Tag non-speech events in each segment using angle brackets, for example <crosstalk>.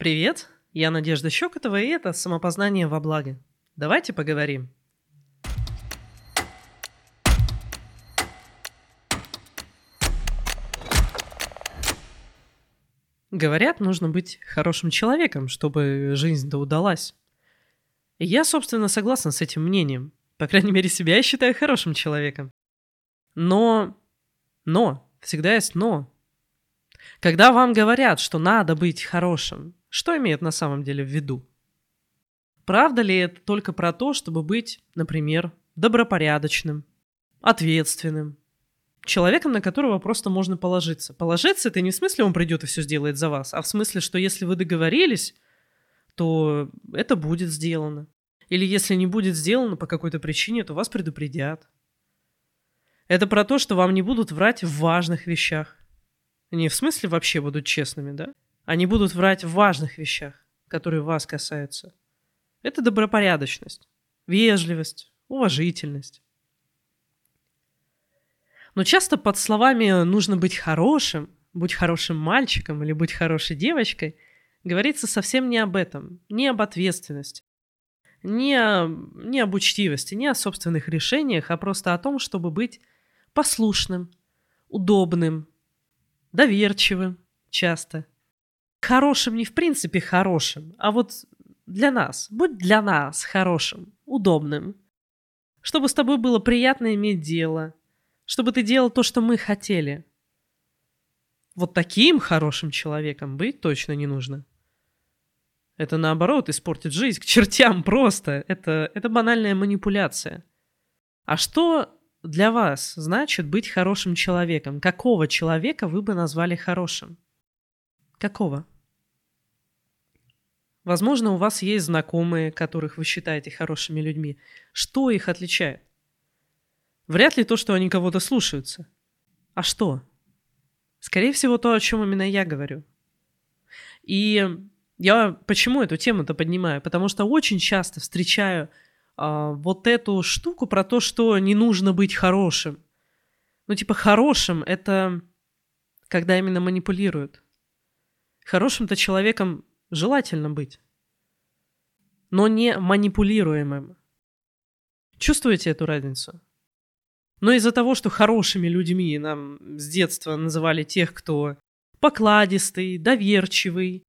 Привет, я Надежда Щекотова, и это «Самопознание во благо». Давайте поговорим. Говорят, нужно быть хорошим человеком, чтобы жизнь-то удалась. И я, собственно, согласна с этим мнением. По крайней мере, себя я считаю хорошим человеком. Но, но, всегда есть но. Когда вам говорят, что надо быть хорошим, что имеет на самом деле в виду? Правда ли это только про то, чтобы быть, например, добропорядочным, ответственным, человеком, на которого просто можно положиться? Положиться это не в смысле он придет и все сделает за вас, а в смысле, что если вы договорились, то это будет сделано. Или если не будет сделано по какой-то причине, то вас предупредят. Это про то, что вам не будут врать в важных вещах. Не в смысле вообще будут честными, да? Они будут врать в важных вещах, которые вас касаются. Это добропорядочность, вежливость, уважительность. Но часто под словами «нужно быть хорошим», «будь хорошим мальчиком» или «будь хорошей девочкой» говорится совсем не об этом, не об ответственности, не, о, не об учтивости, не о собственных решениях, а просто о том, чтобы быть послушным, удобным, доверчивым часто – хорошим не в принципе хорошим, а вот для нас. Будь для нас хорошим, удобным. Чтобы с тобой было приятно иметь дело. Чтобы ты делал то, что мы хотели. Вот таким хорошим человеком быть точно не нужно. Это наоборот испортит жизнь к чертям просто. Это, это банальная манипуляция. А что для вас значит быть хорошим человеком? Какого человека вы бы назвали хорошим? Какого? Возможно, у вас есть знакомые, которых вы считаете хорошими людьми. Что их отличает? Вряд ли то, что они кого-то слушаются. А что? Скорее всего, то, о чем именно я говорю. И я почему эту тему-то поднимаю? Потому что очень часто встречаю а, вот эту штуку про то, что не нужно быть хорошим. Ну, типа, хорошим это когда именно манипулируют. Хорошим-то человеком желательно быть, но не манипулируемым. Чувствуете эту разницу? Но из-за того, что хорошими людьми нам с детства называли тех, кто покладистый, доверчивый,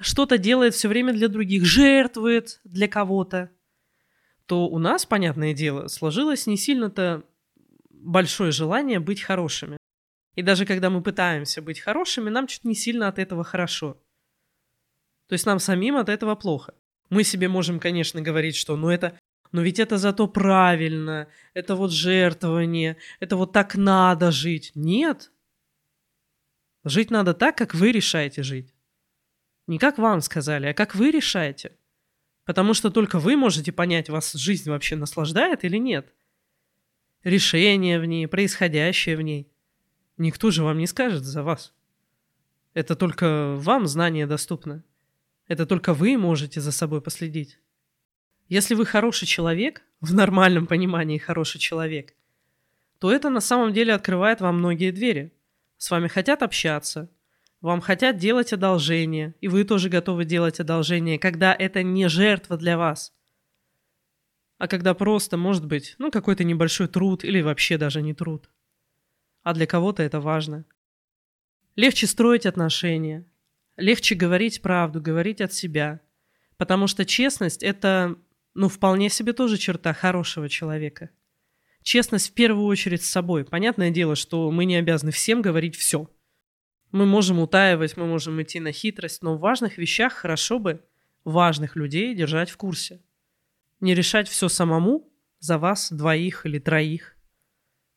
что-то делает все время для других, жертвует для кого-то, то у нас, понятное дело, сложилось не сильно-то большое желание быть хорошими. И даже когда мы пытаемся быть хорошими, нам чуть не сильно от этого хорошо. То есть нам самим от этого плохо. Мы себе можем, конечно, говорить, что ну это, но ведь это зато правильно, это вот жертвование, это вот так надо жить. Нет. Жить надо так, как вы решаете жить. Не как вам сказали, а как вы решаете. Потому что только вы можете понять, вас жизнь вообще наслаждает или нет. Решение в ней, происходящее в ней. Никто же вам не скажет за вас. Это только вам знание доступно. Это только вы можете за собой последить. Если вы хороший человек, в нормальном понимании хороший человек, то это на самом деле открывает вам многие двери. С вами хотят общаться, вам хотят делать одолжение, и вы тоже готовы делать одолжение, когда это не жертва для вас, а когда просто, может быть, ну какой-то небольшой труд или вообще даже не труд. А для кого-то это важно. Легче строить отношения, легче говорить правду, говорить от себя. Потому что честность – это, ну, вполне себе тоже черта хорошего человека. Честность в первую очередь с собой. Понятное дело, что мы не обязаны всем говорить все. Мы можем утаивать, мы можем идти на хитрость, но в важных вещах хорошо бы важных людей держать в курсе. Не решать все самому за вас, двоих или троих.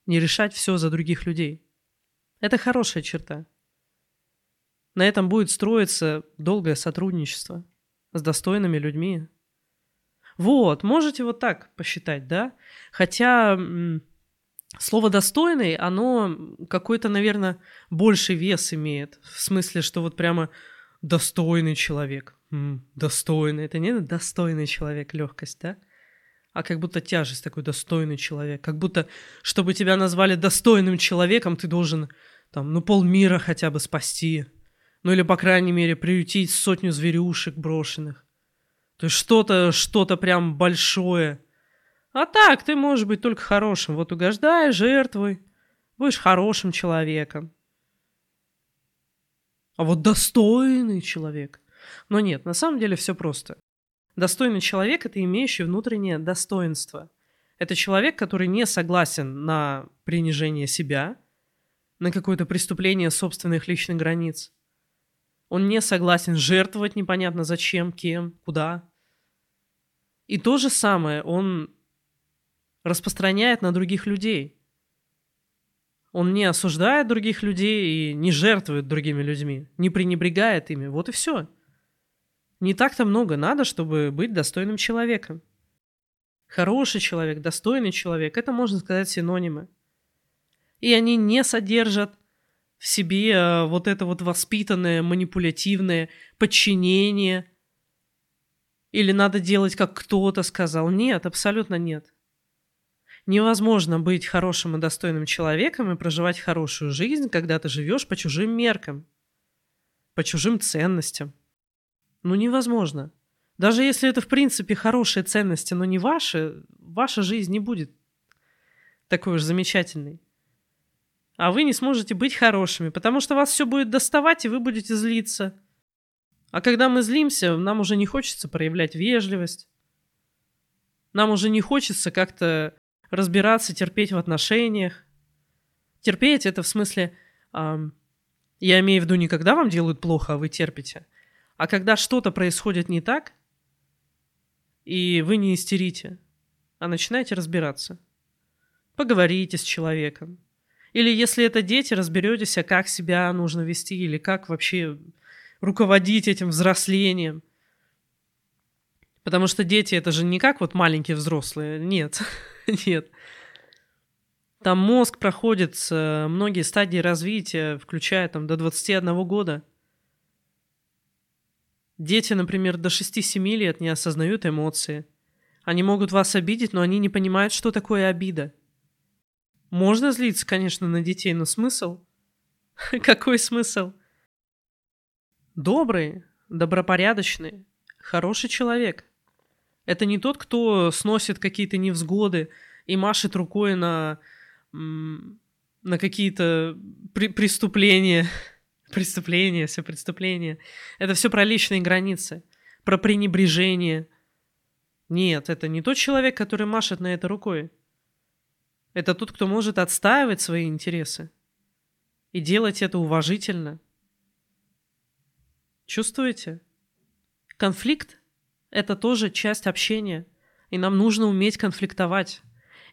Не решать все за других людей. Это хорошая черта. На этом будет строиться долгое сотрудничество с достойными людьми. Вот, можете вот так посчитать, да? Хотя слово «достойный», оно какой-то, наверное, больший вес имеет. В смысле, что вот прямо достойный человек. Достойный. Это не достойный человек, легкость, да? А как будто тяжесть такой достойный человек. Как будто, чтобы тебя назвали достойным человеком, ты должен там, ну, полмира хотя бы спасти Ну или, по крайней мере, приютить сотню зверюшек брошенных. То есть что-то, что-то прям большое. А так, ты можешь быть только хорошим. Вот угождай, жертвуй. Будешь хорошим человеком. А вот достойный человек. Но нет, на самом деле все просто. Достойный человек – это имеющий внутреннее достоинство. Это человек, который не согласен на принижение себя, на какое-то преступление собственных личных границ. Он не согласен жертвовать непонятно зачем, кем, куда. И то же самое он распространяет на других людей. Он не осуждает других людей и не жертвует другими людьми, не пренебрегает ими. Вот и все. Не так-то много надо, чтобы быть достойным человеком. Хороший человек, достойный человек – это, можно сказать, синонимы. И они не содержат в себе э, вот это вот воспитанное, манипулятивное подчинение. Или надо делать, как кто-то сказал. Нет, абсолютно нет. Невозможно быть хорошим и достойным человеком и проживать хорошую жизнь, когда ты живешь по чужим меркам, по чужим ценностям. Ну, невозможно. Даже если это, в принципе, хорошие ценности, но не ваши, ваша жизнь не будет такой уж замечательной. А вы не сможете быть хорошими, потому что вас все будет доставать, и вы будете злиться. А когда мы злимся, нам уже не хочется проявлять вежливость. Нам уже не хочется как-то разбираться, терпеть в отношениях. Терпеть это в смысле, эм, я имею в виду не когда вам делают плохо, а вы терпите – а когда что-то происходит не так, и вы не истерите, а начинаете разбираться. Поговорите с человеком. Или если это дети, разберетесь, а как себя нужно вести, или как вообще руководить этим взрослением. Потому что дети это же не как вот маленькие взрослые. Нет, <laughs> нет. Там мозг проходит многие стадии развития, включая там до 21 года. Дети, например, до 6-7 лет не осознают эмоции. Они могут вас обидеть, но они не понимают, что такое обида. Можно злиться, конечно, на детей, но смысл? <laughs> Какой смысл? Добрый, добропорядочный, хороший человек. Это не тот, кто сносит какие-то невзгоды и машет рукой на, на какие-то при преступления Преступление, все преступление. Это все про личные границы, про пренебрежение. Нет, это не тот человек, который машет на это рукой. Это тот, кто может отстаивать свои интересы и делать это уважительно. Чувствуете? Конфликт – это тоже часть общения, и нам нужно уметь конфликтовать.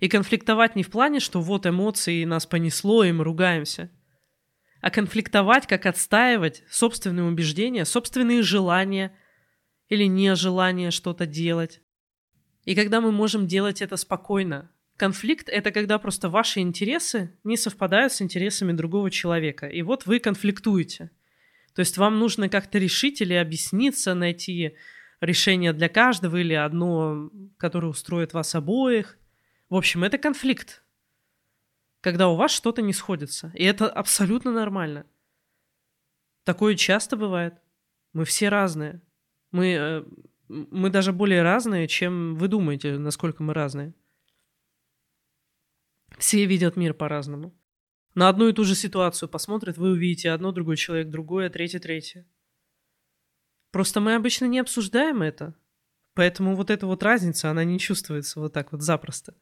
И конфликтовать не в плане, что вот эмоции нас понесло, и мы ругаемся – а конфликтовать, как отстаивать собственные убеждения, собственные желания или нежелание что-то делать. И когда мы можем делать это спокойно. Конфликт — это когда просто ваши интересы не совпадают с интересами другого человека. И вот вы конфликтуете. То есть вам нужно как-то решить или объясниться, найти решение для каждого или одно, которое устроит вас обоих. В общем, это конфликт когда у вас что-то не сходится. И это абсолютно нормально. Такое часто бывает. Мы все разные. Мы, э, мы даже более разные, чем вы думаете, насколько мы разные. Все видят мир по-разному. На одну и ту же ситуацию посмотрят, вы увидите одно, другой человек, другое, третье, третье. Просто мы обычно не обсуждаем это. Поэтому вот эта вот разница, она не чувствуется вот так вот запросто.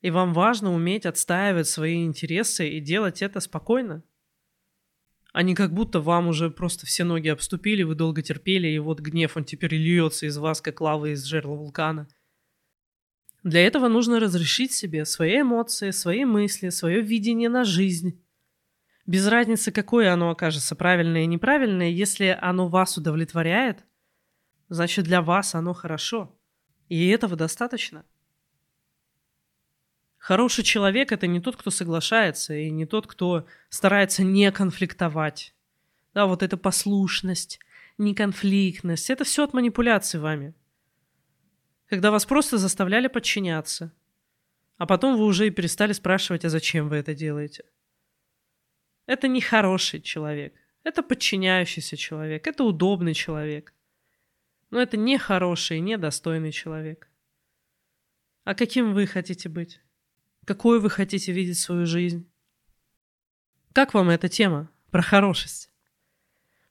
И вам важно уметь отстаивать свои интересы и делать это спокойно. А не как будто вам уже просто все ноги обступили, вы долго терпели, и вот гнев, он теперь льется из вас, как лава из жерла вулкана. Для этого нужно разрешить себе свои эмоции, свои мысли, свое видение на жизнь. Без разницы, какое оно окажется, правильное и неправильное, если оно вас удовлетворяет, значит для вас оно хорошо. И этого достаточно. Хороший человек это не тот, кто соглашается, и не тот, кто старается не конфликтовать. Да, вот эта послушность, неконфликтность, это все от манипуляции вами. Когда вас просто заставляли подчиняться, а потом вы уже и перестали спрашивать, а зачем вы это делаете. Это не хороший человек. Это подчиняющийся человек. Это удобный человек. Но это не хороший, не достойный человек. А каким вы хотите быть? Какой вы хотите видеть свою жизнь? Как вам эта тема про хорошесть?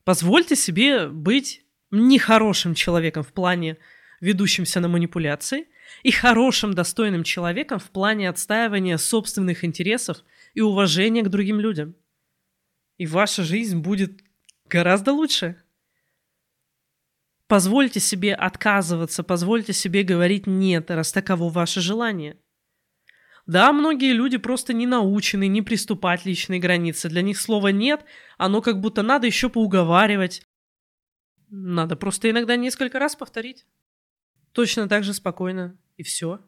Позвольте себе быть нехорошим человеком в плане ведущимся на манипуляции и хорошим, достойным человеком в плане отстаивания собственных интересов и уважения к другим людям. И ваша жизнь будет гораздо лучше. Позвольте себе отказываться, позвольте себе говорить «нет», раз таково ваше желание. Да, многие люди просто не научены не приступать личные границы. Для них слова «нет», оно как будто надо еще поуговаривать. Надо просто иногда несколько раз повторить. Точно так же спокойно. И все.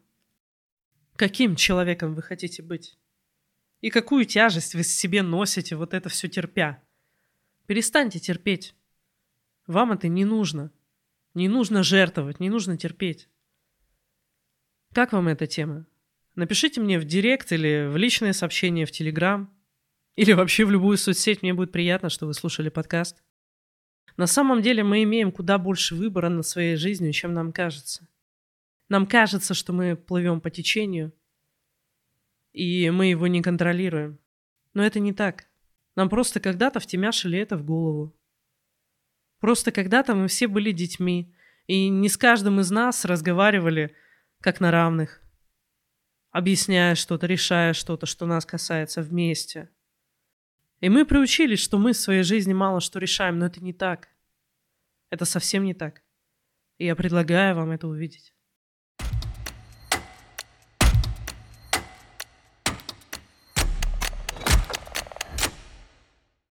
Каким человеком вы хотите быть? И какую тяжесть вы себе носите, вот это все терпя? Перестаньте терпеть. Вам это не нужно. Не нужно жертвовать, не нужно терпеть. Как вам эта тема? Напишите мне в директ или в личное сообщение в Телеграм. Или вообще в любую соцсеть. Мне будет приятно, что вы слушали подкаст. На самом деле мы имеем куда больше выбора над своей жизнью, чем нам кажется. Нам кажется, что мы плывем по течению, и мы его не контролируем. Но это не так. Нам просто когда-то втемяшили это в голову. Просто когда-то мы все были детьми, и не с каждым из нас разговаривали как на равных объясняя что-то, решая что-то, что нас касается вместе. И мы приучились, что мы в своей жизни мало что решаем, но это не так. Это совсем не так. И я предлагаю вам это увидеть.